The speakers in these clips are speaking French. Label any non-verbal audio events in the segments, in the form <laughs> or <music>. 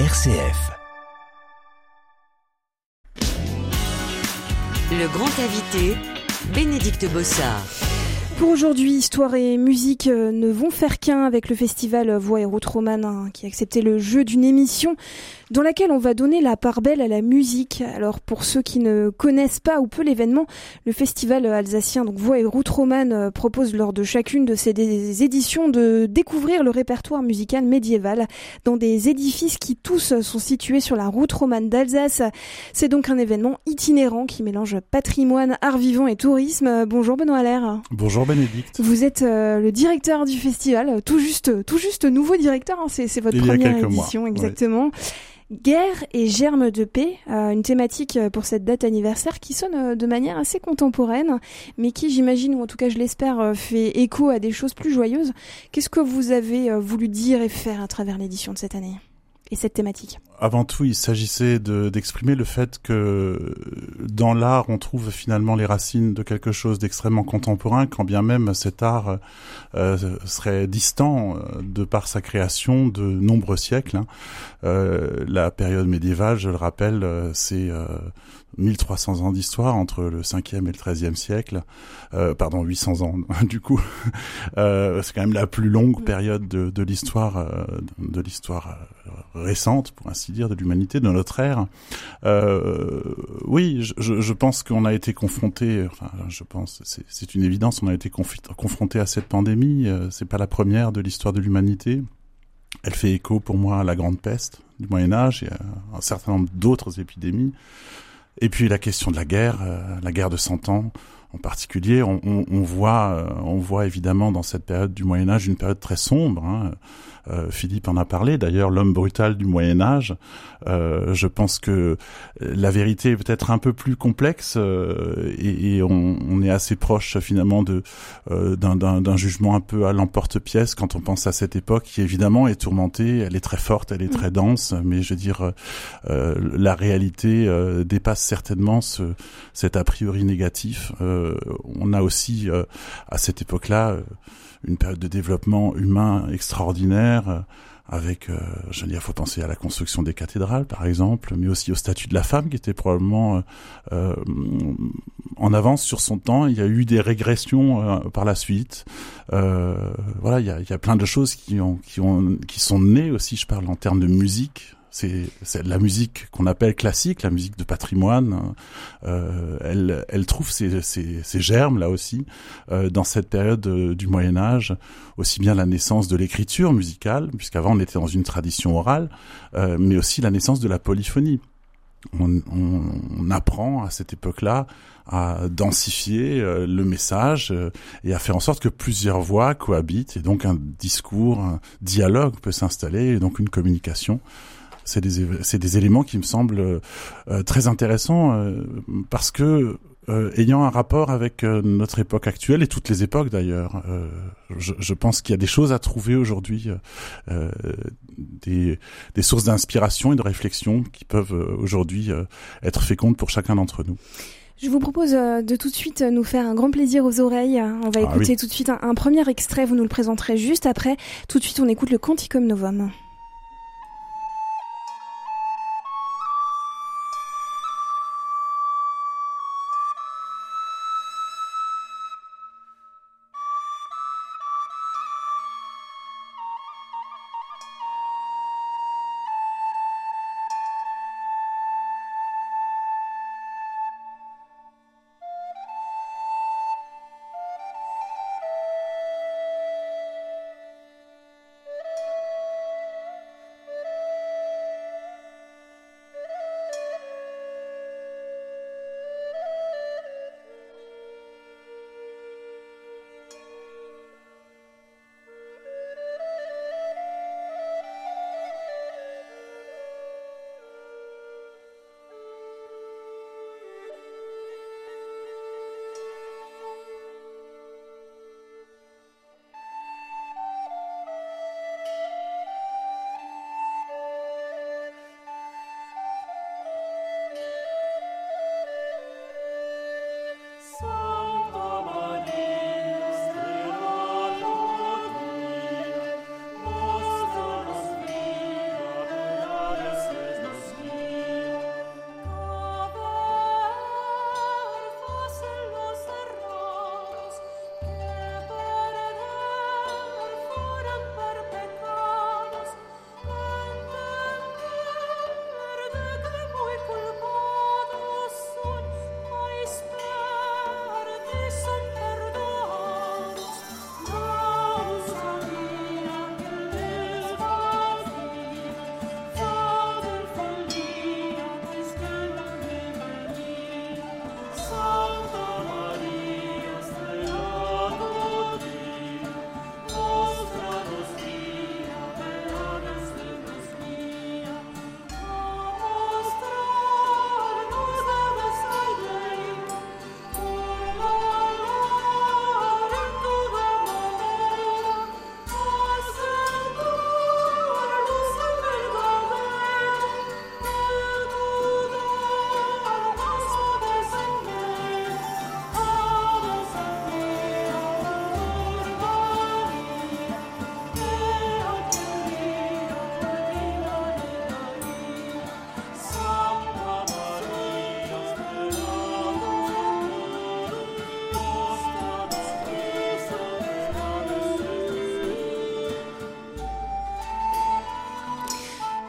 RCF. Le grand invité, Bénédicte Bossard. Pour aujourd'hui, histoire et musique euh, ne vont faire qu'un avec le festival Voix et Route Romane hein, qui a accepté le jeu d'une émission dans laquelle on va donner la part belle à la musique. Alors pour ceux qui ne connaissent pas ou peu l'événement, le festival alsacien donc Voix et Route Romane euh, propose lors de chacune de ses éditions de découvrir le répertoire musical médiéval dans des édifices qui tous sont situés sur la route romane d'Alsace. C'est donc un événement itinérant qui mélange patrimoine, art vivant et tourisme. Bonjour Benoît Allaire. Bonjour Bénédicte. Vous êtes euh, le directeur du festival, tout juste, tout juste nouveau directeur. Hein, c'est, votre première édition, exactement. Guerre et germes de paix, euh, une thématique euh, pour cette date anniversaire qui sonne de manière assez contemporaine, mais qui, j'imagine, ou en tout cas je l'espère, fait écho à des choses plus joyeuses. Qu'est-ce que vous avez voulu dire et faire à travers l'édition de cette année? Et cette thématique Avant tout, il s'agissait d'exprimer le fait que dans l'art, on trouve finalement les racines de quelque chose d'extrêmement contemporain, quand bien même cet art euh, serait distant euh, de par sa création de nombreux siècles. Hein. Euh, la période médiévale, je le rappelle, euh, c'est 1300 ans d'histoire entre le 5e et le 13e siècle. pardon, 800 ans <laughs> du coup. c'est quand même la plus longue période de, de l'histoire de l'histoire récente, pour ainsi dire, de l'humanité, de notre ère. Euh, oui, je, je pense qu'on a été confronté, enfin, je pense, c'est une évidence, on a été confronté à cette pandémie. Euh, c'est pas la première de l'histoire de l'humanité. Elle fait écho pour moi à la grande peste du Moyen Âge et à un certain nombre d'autres épidémies. Et puis la question de la guerre, euh, la guerre de Cent Ans en particulier, on, on, on voit, euh, on voit évidemment dans cette période du Moyen Âge une période très sombre. Hein. Euh, Philippe en a parlé. D'ailleurs, l'homme brutal du Moyen Âge. Euh, je pense que la vérité est peut-être un peu plus complexe euh, et, et on, on, est assez proche finalement de euh, d'un jugement un peu à l'emporte-pièce quand on pense à cette époque qui évidemment est tourmentée. Elle est très forte, elle est très dense, mais je veux dire, la réalité dépasse certainement ce, cet a priori négatif. On a aussi à cette époque-là une période de développement humain extraordinaire euh, avec, euh, je veux dire, faut penser à la construction des cathédrales, par exemple, mais aussi au statut de la femme, qui était probablement euh, en avance sur son temps. Il y a eu des régressions par la suite. voilà, il y a, plein de choses qui sont nées aussi. Je parle en termes de musique, c'est la musique qu'on appelle classique, la musique de patrimoine. Euh, elle, elle trouve ses, ses, ses, germes là aussi euh, dans cette période euh, du Moyen Âge, aussi bien la naissance de l'écriture musicale, puisqu'avant on était dans une tradition orale, euh, mais aussi la naissance de la polyphonie. On, on, on apprend à cette époque-là à densifier euh, le message et à faire en sorte que plusieurs voix cohabitent et donc un discours, un dialogue peut s'installer et donc une communication c'est des, c'est des éléments qui me semblent euh, très intéressants euh, parce que euh, ayant un rapport avec notre époque actuelle et toutes les époques d'ailleurs, je, je, pense qu'il y a des choses à trouver aujourd'hui, des, des sources d'inspiration et de réflexion qui peuvent aujourd'hui être fécondes pour chacun d'entre nous. Je vous propose de tout de suite nous faire un grand plaisir aux oreilles. On va ah écouter tout de suite un, un, premier extrait, vous nous le présenterez juste après. Tout de suite, on écoute le Canticum Novum.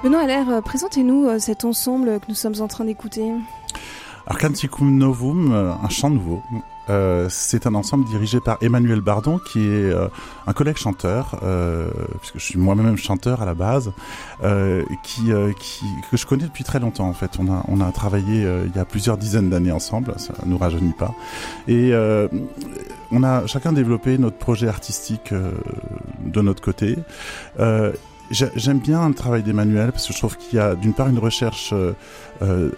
Benoît Allaire, présentez-nous cet ensemble que nous sommes en train d'écouter. Arcanticum Novum, un chant nouveau. Euh, c'est un ensemble dirigé par Emmanuel Bardon, qui est euh, un collègue chanteur, euh, puisque je suis moi-même chanteur à la base, euh, que je connais depuis très longtemps en fait. On a, on a travaillé il y a plusieurs dizaines d'années ensemble, ça nous rajeunit pas. Et on a chacun développé notre projet artistique de notre côté. J'aime bien le travail d'Emmanuel parce que je trouve qu'il y a d'une part une recherche euh, euh,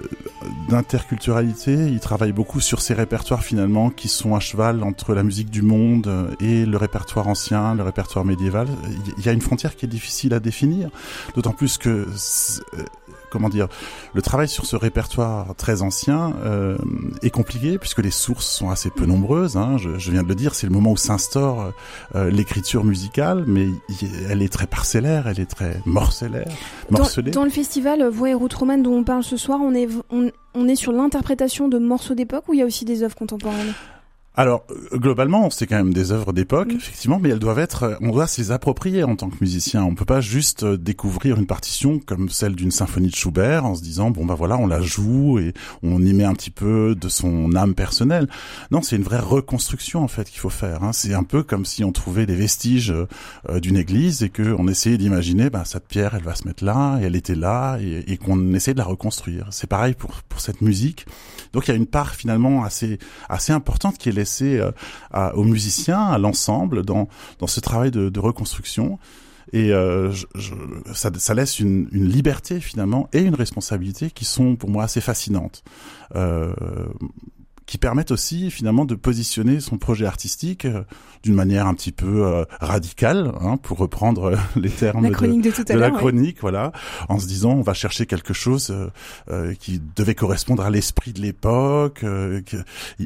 d'interculturalité. Il travaille beaucoup sur ces répertoires finalement qui sont à cheval entre la musique du monde et le répertoire ancien, le répertoire médiéval. Il y a une frontière qui est difficile à définir, d'autant plus que comment dire, le travail sur ce répertoire très ancien euh, est compliqué puisque les sources sont assez peu nombreuses. Hein. Je, je, viens de le dire, c'est le moment où s'instaure euh, l'écriture musicale, mais elle est très parcellaire, elle est très morcellaire, morcelée. Dans, le festival Voix et route romane dont on parle ce soir, on est, on, on est sur l'interprétation de morceaux d'époque ou il y a aussi des œuvres contemporaines? Alors euh, globalement, c'est quand même des œuvres d'époque, effectivement, mais elles doivent être, euh, on doit se les approprier en tant que musicien. On peut pas juste euh, découvrir une partition comme celle d'une symphonie de Schubert en se disant bon bah voilà, on la joue et on y met un petit peu de son âme personnelle. Non, c'est une vraie reconstruction en fait qu'il faut faire. Hein. C'est un peu comme si on trouvait des vestiges d'une église et que on essayait d'imaginer bah cette pierre, elle va se mettre là et elle était là et, et qu'on essaie de la reconstruire. C'est pareil pour pour cette musique. Donc il y a une part finalement assez assez importante qui est euh, aux musiciens, à l'ensemble dans dans ce travail de, reconstruction. Et euh, ça, laisse une, une, liberté finalement et une responsabilité qui sont pour moi assez fascinantes. Euh, qui permettent aussi finalement de positionner son projet artistique euh, d'une manière un petit peu euh, radicale, hein, pour reprendre euh, <laughs> les termes la chronique de, de, la chronique, voilà, en se disant on va chercher quelque chose qui devait correspondre à l'esprit de l'époque.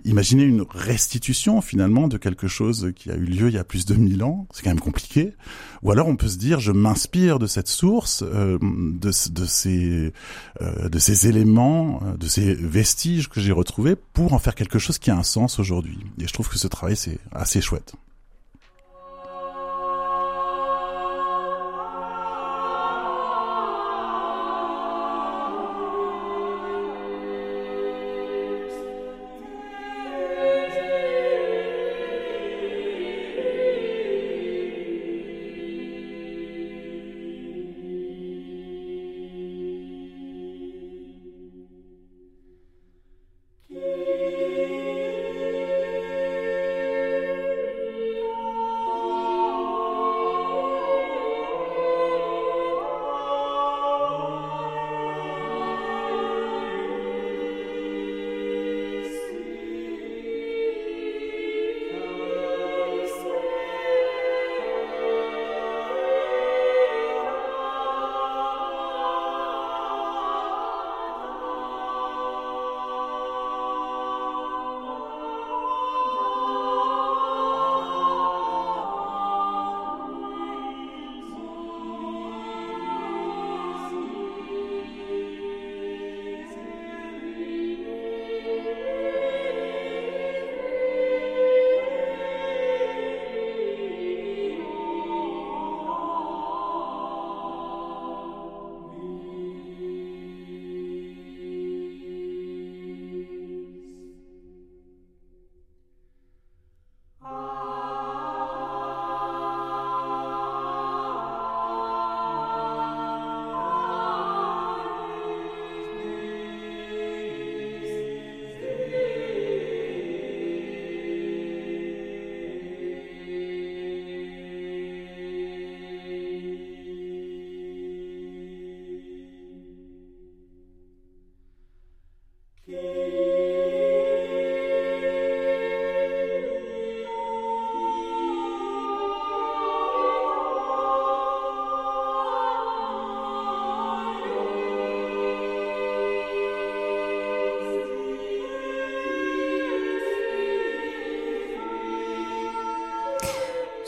imaginez une restitution finalement de quelque chose qui a eu lieu il y a plus de mille ans, c'est quand même compliqué. Ou alors on peut se dire je m'inspire de cette source, de, de ces de ces éléments, de ces vestiges que j'ai retrouvés pour en faire quelque chose qui a un sens aujourd'hui. Et je trouve que ce travail, c'est assez chouette.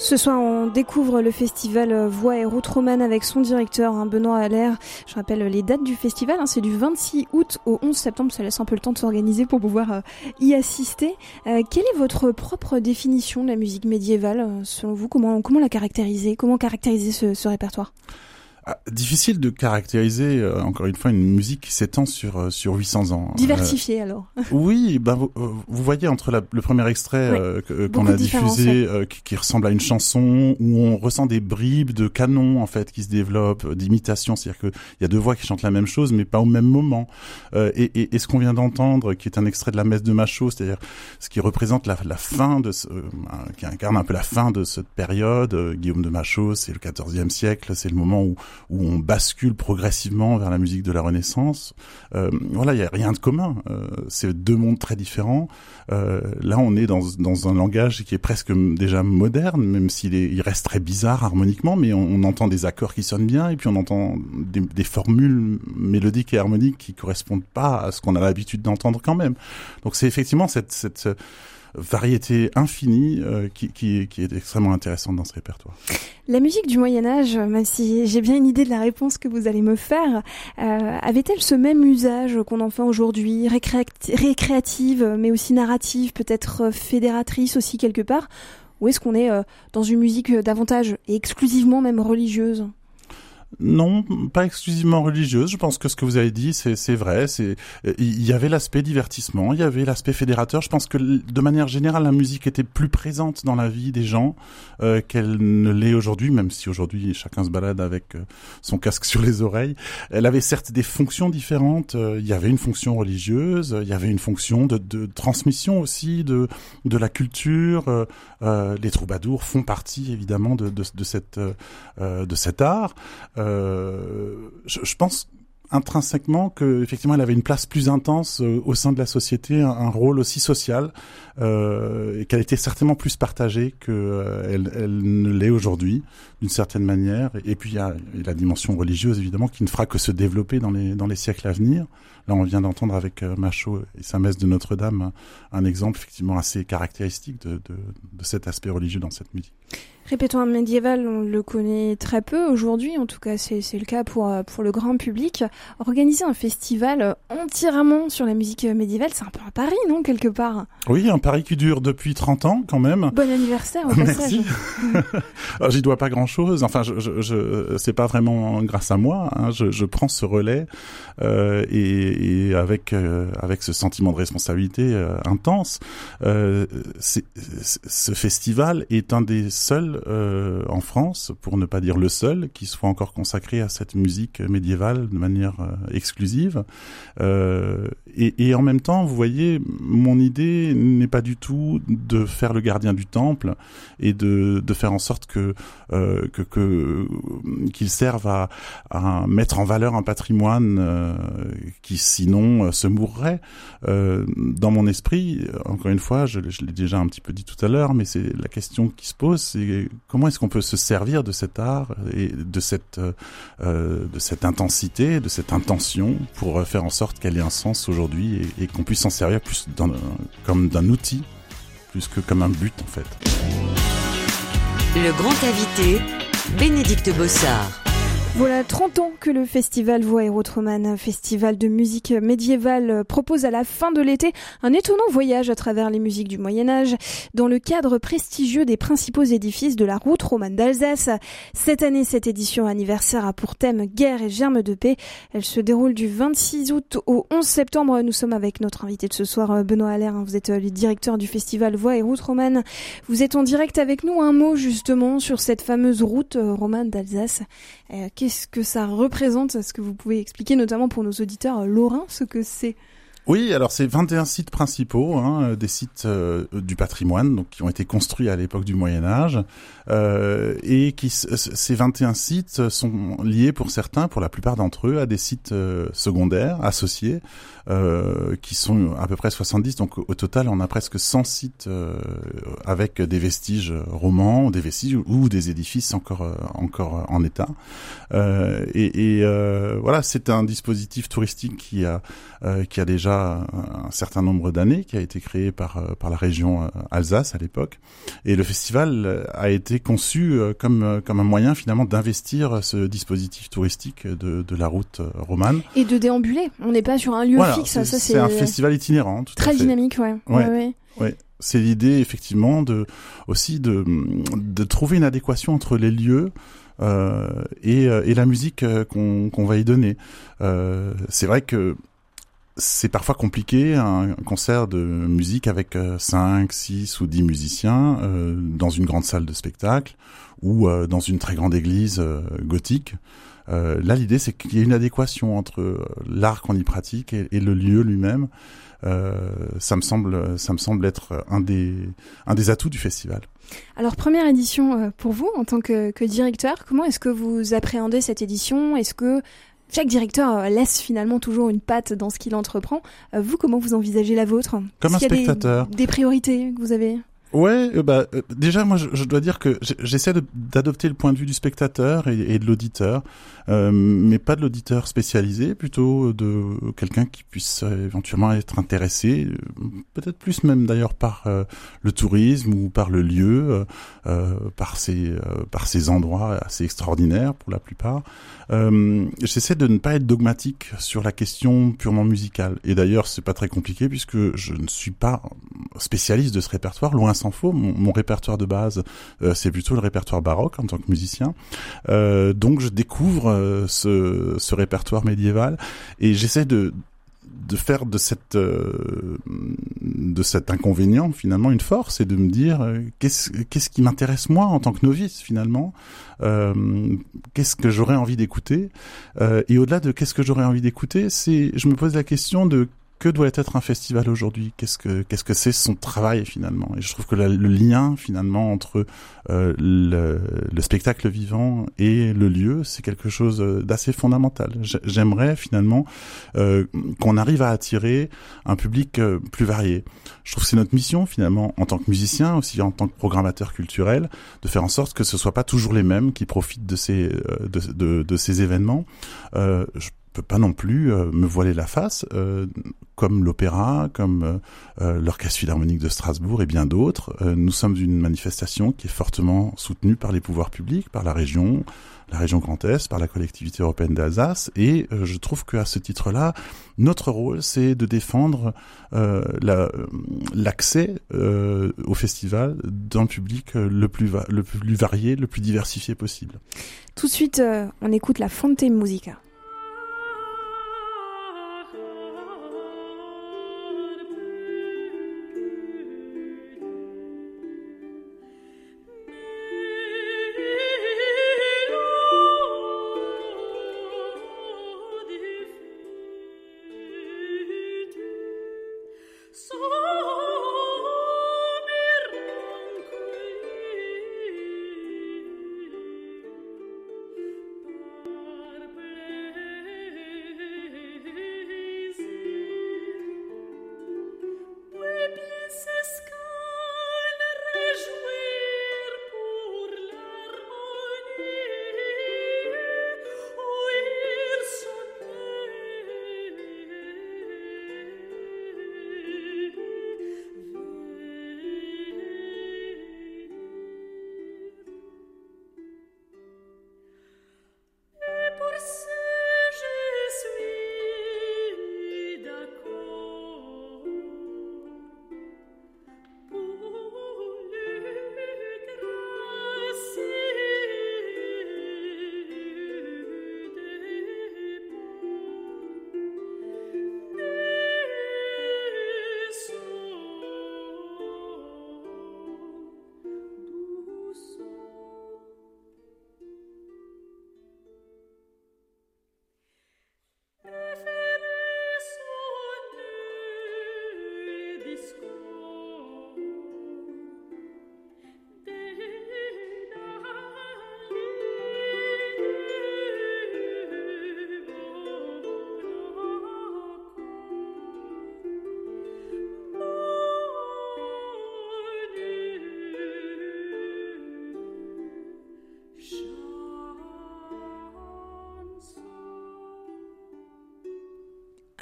Ce soir, on découvre le festival Voix et Route Romane avec son directeur, hein, Benoît Allaire. Je rappelle les dates du festival, hein, c'est du 26 août au 11 septembre, ça laisse un peu le temps de s'organiser pour pouvoir euh, y assister. Euh, quelle est votre propre définition de la musique médiévale, euh, selon vous? Comment, la caractériser? Comment caractériser ce, répertoire? Difficile de caractériser euh, encore une fois une musique qui s'étend sur euh, sur 800 ans. Euh, Diversifié alors. oui, ben vous, vous, voyez entre la, le premier extrait qu'on a diffusé qui, qui, ressemble à une chanson où on ressent des bribes de canon en fait qui se développent, d'imitation, c'est-à-dire que il y a deux voix qui chantent la même chose mais pas au même moment. et, et, et, ce qu'on vient d'entendre, qui est un extrait de la messe de Machaut, c'est-à-dire ce qui représente la, la fin de ce, qui incarne un peu la fin de cette période. Guillaume de Machaut, c'est le 14e siècle, c'est le moment où où on bascule progressivement vers la musique de la Renaissance. Euh, voilà, il y a rien de commun. Euh, c'est deux mondes très différents. Euh, là, on est dans, dans un langage qui est presque déjà moderne, même s'il il reste très bizarre harmoniquement, mais on, on, entend des accords qui sonnent bien et puis on entend des, des formules mélodiques et harmoniques qui correspondent pas à ce qu'on a l'habitude d'entendre quand même. Donc c'est effectivement cette, cette variété infinie euh, qui, qui, est extrêmement intéressante dans ce répertoire. La musique du Moyen Âge, même si j'ai bien une idée de la réponse que vous allez me faire, euh, avait-elle ce même usage qu'on en fait aujourd'hui, récréative, mais aussi narrative, peut-être fédératrice aussi quelque part? Ou est-ce qu'on est, euh, dans une musique davantage et exclusivement même religieuse? Non, pas exclusivement religieuse. Je pense que ce que vous avez dit, c'est vrai. C'est il y avait l'aspect divertissement, il y avait l'aspect fédérateur. Je pense que de manière générale, la musique était plus présente dans la vie des gens euh, qu'elle ne l'est aujourd'hui, même si aujourd'hui chacun se balade avec euh, son casque <laughs> sur les oreilles. Elle avait certes des fonctions différentes. Euh, il y avait une fonction religieuse, il y avait une fonction de, de transmission aussi de de la culture. Euh, les troubadours font partie évidemment de de, de cette de cet art. Euh, je, pense intrinsèquement que effectivement elle avait une place plus intense euh, au sein de la société, un, rôle aussi social, euh, et qu'elle était certainement plus partagée que euh, elle, elle, ne l'est aujourd'hui, d'une certaine manière. Et puis il y a, la dimension religieuse évidemment qui ne fera que se développer dans les siècles à venir. Là, on vient d'entendre avec Machaut et sa messe de Notre-Dame un, exemple effectivement assez caractéristique de, de cet aspect religieux dans cette musique. Répétons un médiéval, on le connaît très peu aujourd'hui, en tout cas c'est le cas pour, euh, pour le grand public. Organiser un festival entièrement sur la musique médiévale, c'est un peu un pari, non, quelque part? Oui, un pari qui dure depuis 30 ans quand même. Bon anniversaire au Merci. <laughs> J'y dois pas grand-chose, enfin je, je, je c'est pas vraiment grâce à moi, hein. je, je, prends ce relais euh, et, et, avec, euh, avec ce sentiment de responsabilité euh, intense. Euh, ce festival est un des seuls euh, en France, pour ne pas dire le seul, qui soit encore consacré à cette musique médiévale de manière euh, exclusive. Euh, et, en même temps, vous voyez, mon idée n'est pas du tout de faire le gardien du temple et de, faire en sorte que qu'il serve à, mettre en valeur un patrimoine qui sinon se mourrait. dans mon esprit, encore une fois, je, je l'ai déjà un petit peu dit tout à l'heure, mais c'est la question qui se pose, c'est comment est-ce qu'on peut se servir de cet art et de cette euh, cette intensité, de cette intention pour faire en sorte qu'elle ait un sens aujourd'hui et, qu'on puisse s'en servir plus comme d'un outil plus que comme un but en fait. Le grand invité, Bénédicte Bossard. Voilà 30 ans que le festival Voix et Rotroman, festival de musique médiévale, propose à la fin de l'été un étonnant voyage à travers les musiques du Moyen Âge dans le cadre prestigieux des principaux édifices de la route romane d'Alsace. Cette année, cette édition anniversaire a pour thème Guerre et germe de paix. Elle se déroule du 26 août au 11 septembre. Nous sommes avec notre invité de ce soir, Benoît Allaire. Vous êtes le directeur du festival Voix et route romane. Vous êtes en direct avec nous. Un mot justement sur cette fameuse route romane d'Alsace. Euh, qu'est-ce que ça représente Est-ce que vous pouvez expliquer notamment pour nos auditeurs lorrains ce que c'est? Oui, alors c'est 21 sites principaux, hein, euh, des sites euh, du patrimoine, donc qui ont été construits à l'époque du Moyen Âge, euh, et qui ces 21 sites sont liés pour certains, pour la plupart d'entre eux, à des sites euh, secondaires associés, qui sont à peu près 70. Donc au total, on a presque 100 sites avec des vestiges romans, des vestiges ou des édifices encore encore en état. et, et voilà, c'est un dispositif touristique qui a qui a déjà un certain nombre d'années, qui a été créé par euh, par la région euh, Alsace à l'époque, et le festival euh, a été conçu comme comme un moyen finalement d'investir ce dispositif touristique de, de la route romane et de déambuler. On n'est pas sur un lieu fixe. C'est un festival itinérant. Tout très dynamique, ouais. ouais. ouais, ouais. C'est l'idée effectivement de aussi de de trouver une adéquation entre les lieux et, et, la musique qu'on va y donner. c'est vrai que c'est parfois compliqué un concert de musique avec 5, 6 ou 10 musiciens dans une grande salle de spectacle ou dans une très grande église gothique. Euh, là, l'idée, c'est qu'il y ait une adéquation entre euh, l'art qu'on y pratique et, le lieu lui-même. Euh, ça me semble, ça me semble être un des, un des atouts du festival. Alors, première édition pour vous en tant que, que directeur, comment est-ce que vous appréhendez cette édition? Est-ce que chaque directeur laisse finalement toujours une patte dans ce qu'il entreprend. Vous, comment vous envisagez la vôtre? Comme un spectateur. des, des priorités que vous avez? Ouais, euh, bah euh, déjà moi je, dois dire que j'essaie d'adopter le point de vue du spectateur et, de l'auditeur, euh, mais pas de l'auditeur spécialisé, plutôt de quelqu'un qui puisse éventuellement être intéressé, peut-être plus même d'ailleurs par le tourisme ou par le lieu, par ces par ces endroits assez extraordinaires pour la plupart. j'essaie de ne pas être dogmatique sur la question purement musicale. Et d'ailleurs c'est pas très compliqué puisque je ne suis pas spécialiste de ce répertoire, loin faux. Mon, répertoire de base, euh, c'est plutôt le répertoire baroque en tant que musicien. Euh, donc je découvre euh, ce, répertoire médiéval et j'essaie de faire de cet inconvénient finalement une force et de me dire qu'est-ce qui m'intéresse moi en tant que novice finalement? Qu'est-ce que j'aurais envie d'écouter? Et au-delà de qu'est-ce que j'aurais envie d'écouter je me pose la question de que doit être un festival aujourd'hui? Qu'est-ce que qu'est-ce que c'est son travail finalement? Et je trouve que le lien finalement entre euh, le, le, spectacle vivant et le lieu, c'est quelque chose euh, d'assez fondamental. J'aimerais finalement euh, qu'on arrive à attirer un public plus varié. Je trouve que c'est notre mission finalement en tant que musicien, aussi en tant que programmateur culturel, de faire en sorte que ce soit pas toujours les mêmes qui profitent de ces de, de, ces événements. Peux pas non plus euh, me voiler la face, euh, comme l'opéra, comme euh, l'orchestre philharmonique de Strasbourg et bien d'autres. nous sommes une manifestation qui est fortement soutenue par les pouvoirs publics, par la région, la région Grand Est, par la collectivité européenne d'Alsace, et je trouve qu'à ce titre-là, notre rôle, c'est de défendre l'accès au festival d'un public le plus, le plus varié, le plus diversifié possible. Tout de suite, on écoute la Fonte Musica. Oh.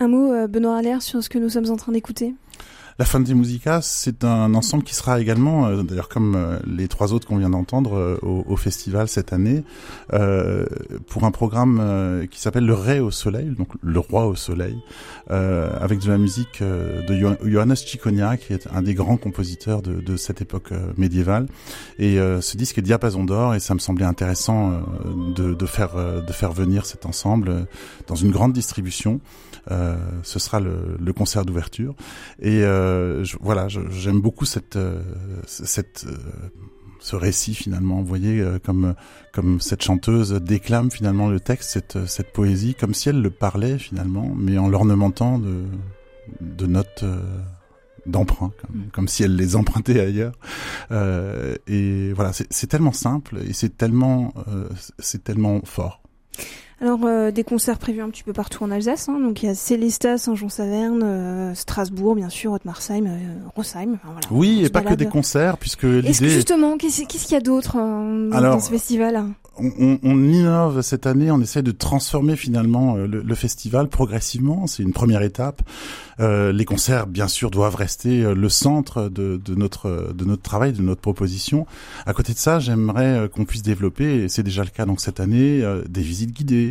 Un mot, euh, Benoît Allaire, sur ce que nous sommes en train d'écouter? La Fanti Musica, c'est un ensemble qui sera également, euh, d'ailleurs comme euh, les trois autres qu'on vient d'entendre euh, au, festival cette année, pour un programme qui s'appelle Le Ré au Soleil, donc le Roi au Soleil, avec de la musique de Johannes Ciconia, qui est un des grands compositeurs de, cette époque médiévale. Et ce disque est diapason d'or, et ça me semblait intéressant de, faire de faire venir cet ensemble dans une grande distribution. ce sera le, concert d'ouverture et je, voilà, j'aime beaucoup cette euh, cette euh, ce récit finalement. Vous voyez comme comme cette chanteuse déclame finalement le texte, cette cette poésie, comme si elle le parlait finalement, mais en l'ornementant de de notes d'emprunt, comme, comme, si elle les empruntait ailleurs. Euh, et voilà, c'est tellement simple et c'est tellement, euh, c'est tellement fort. Alors euh, des concerts prévus un petit peu partout en Alsace, hein. donc il y a Célestat, Saint-Jean-Saverne, euh, Strasbourg bien sûr, Haute-Marsheim, euh. Enfin, voilà, oui, et pas que des concerts, puisque l'idée. Est-ce que justement, qu'est-ce qu'il y a d'autre dans, dans, ce festival? on, on, innove cette année, on essaie de transformer finalement le, le festival progressivement. C'est une première étape. Euh, les concerts, bien sûr, doivent rester le centre de, de, notre de notre travail, de notre proposition. À côté de ça, j'aimerais qu'on puisse développer, et c'est déjà le cas donc cette année, des visites guidées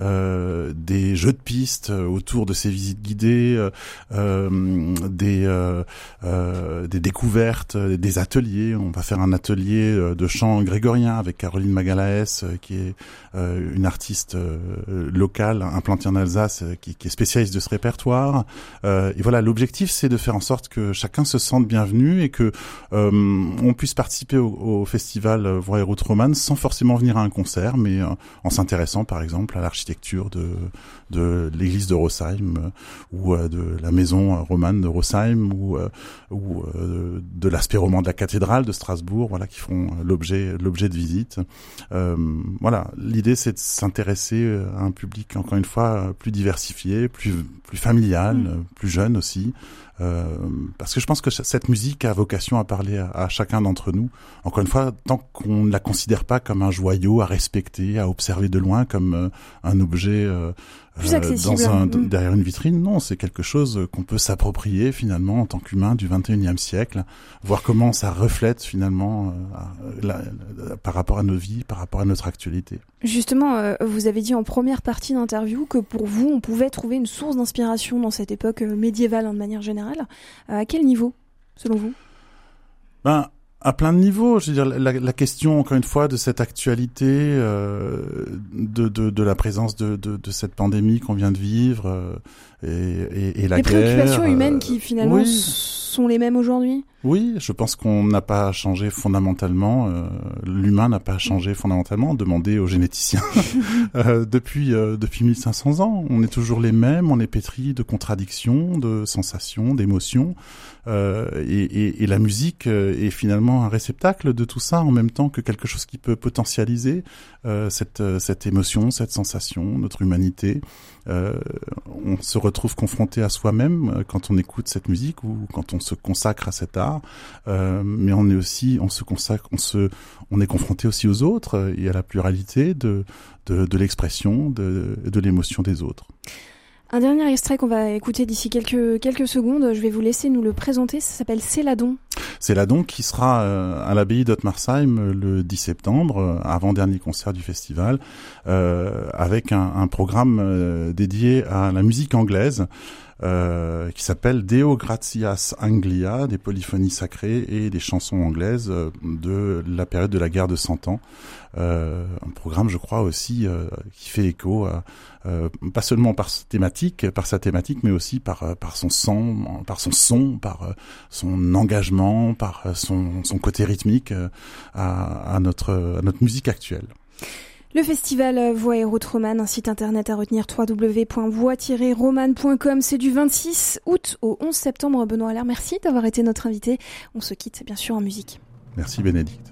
euh, des jeux de pistes autour de ces visites guidées, euh, euh, des découvertes, des ateliers. On va faire un atelier de chant grégorien avec Caroline Magalaes, qui est une artiste locale implantée en Alsace, qui, est spécialiste de ce répertoire. et voilà, l'objectif, c'est de faire en sorte que chacun se sente bienvenu et que on puisse participer au, festival Voix et Route sans forcément venir à un concert, mais en s'intéressant, par exemple à l'architecture de, de l'église de Rosheim euh, ou euh, de la maison euh, romane de Rosheim ou, ou de l'aspect roman de la cathédrale de Strasbourg, voilà, qui font l'objet l'objet de visite. voilà, l'idée c'est de s'intéresser à un public encore une fois plus diversifié, plus plus familial, mmh. plus jeune aussi. Euh, parce que je pense que cette musique a vocation à parler à, chacun d'entre nous. Encore une fois, tant qu'on ne la considère pas comme un joyau à respecter, à observer de loin, comme euh, un objet euh, plus accessible. Dans un, mm. Derrière une vitrine, non, c'est quelque chose qu'on peut s'approprier finalement en tant qu'humain du 21e siècle, voir comment ça reflète finalement euh, par rapport à nos vies, par rapport à notre actualité. Justement, euh, vous avez dit en première partie d'interview que pour vous, on pouvait trouver une source d'inspiration dans cette époque euh, médiévale en de manière générale. à quel niveau, selon vous? Ben, à plein de niveaux. Je veux dire, la, la question, encore une fois, de cette actualité, euh, de, de, de, la présence de, de, de cette pandémie qu'on vient de vivre euh, et, et, et, la les guerre. Les préoccupations humaines qui, finalement, oui. Sont les mêmes aujourd'hui? Oui, je pense qu'on n'a pas changé fondamentalement. Euh, L'humain n'a pas changé fondamentalement. Demandez aux généticiens. <laughs> Euh, depuis, euh, depuis 1500 ans, on est toujours les mêmes. On est pétri de contradictions, de sensations, d'émotions. Et, et, et, la musique est finalement un réceptacle de tout ça en même temps que quelque chose qui peut potentialiser cette, cette émotion, cette sensation, notre humanité. Euh, on se retrouve confronté à soi-même quand on écoute cette musique ou quand on se consacre à cet art, mais on est aussi, on se consacre, on se, on est confronté aussi aux autres et à la pluralité de, de, de l'expression, de, de l'émotion des autres. Un dernier extrait qu'on va écouter d'ici quelques, quelques secondes, je vais vous laisser nous le présenter, ça s'appelle Céladon. Céladon qui sera euh, à l'abbaye d'Ottmarsheim le 10 septembre, euh, avant-dernier concert du festival, euh, avec un, programme euh, dédié à la musique anglaise. Euh, qui s'appelle Deo Gratias Anglia, des polyphonies sacrées et des chansons anglaises euh, de la période de la guerre de Cent Ans. Euh, un programme, je crois aussi, euh, qui fait écho à, pas seulement par sa thématique, par sa thématique, mais aussi par par son son, par son son, par son engagement, par son, son côté rythmique à, à notre à notre musique actuelle. Le festival Voix et Route Romane, un site internet à retenir www.voix-romane.com. C'est du 26 août au 11 septembre. Benoît Allaire, merci d'avoir été notre invité. On se quitte bien sûr en musique. Merci Bénédicte.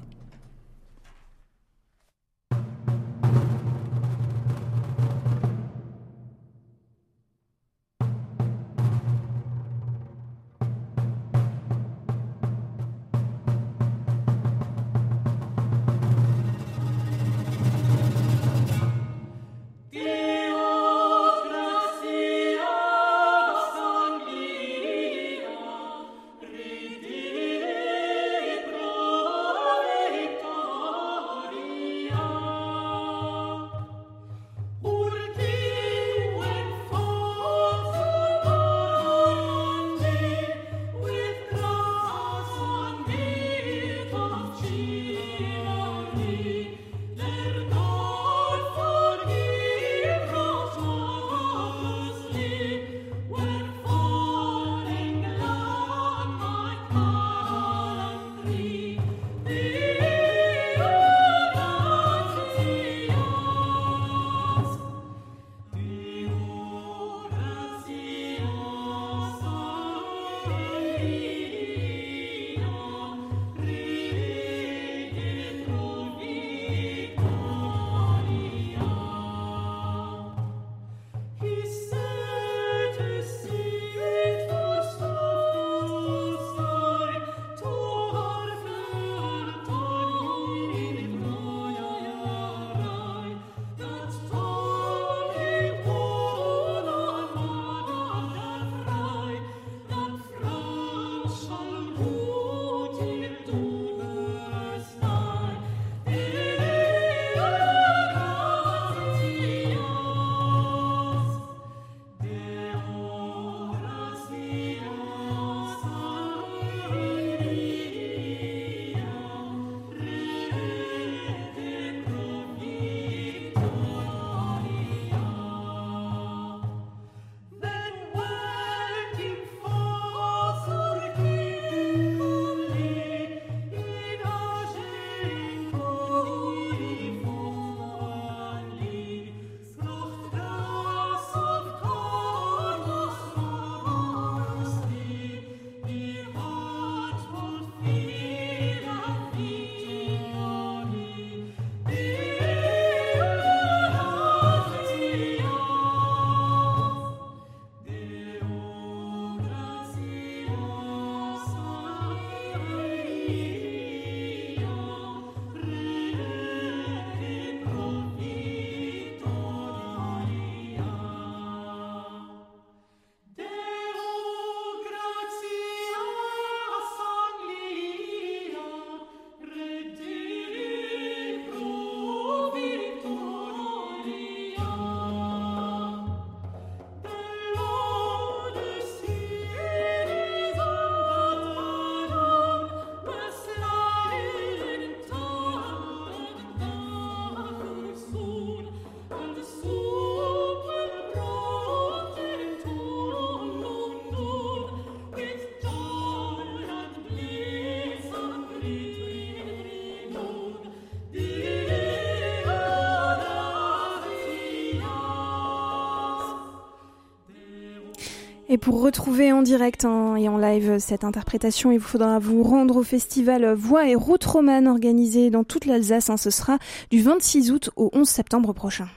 Et pour retrouver en direct hein, et en live cette interprétation, il vous faudra vous rendre au festival Voix et Route Romane organisé dans toute l'Alsace. Hein. ce sera du 26 août au 11 septembre prochain.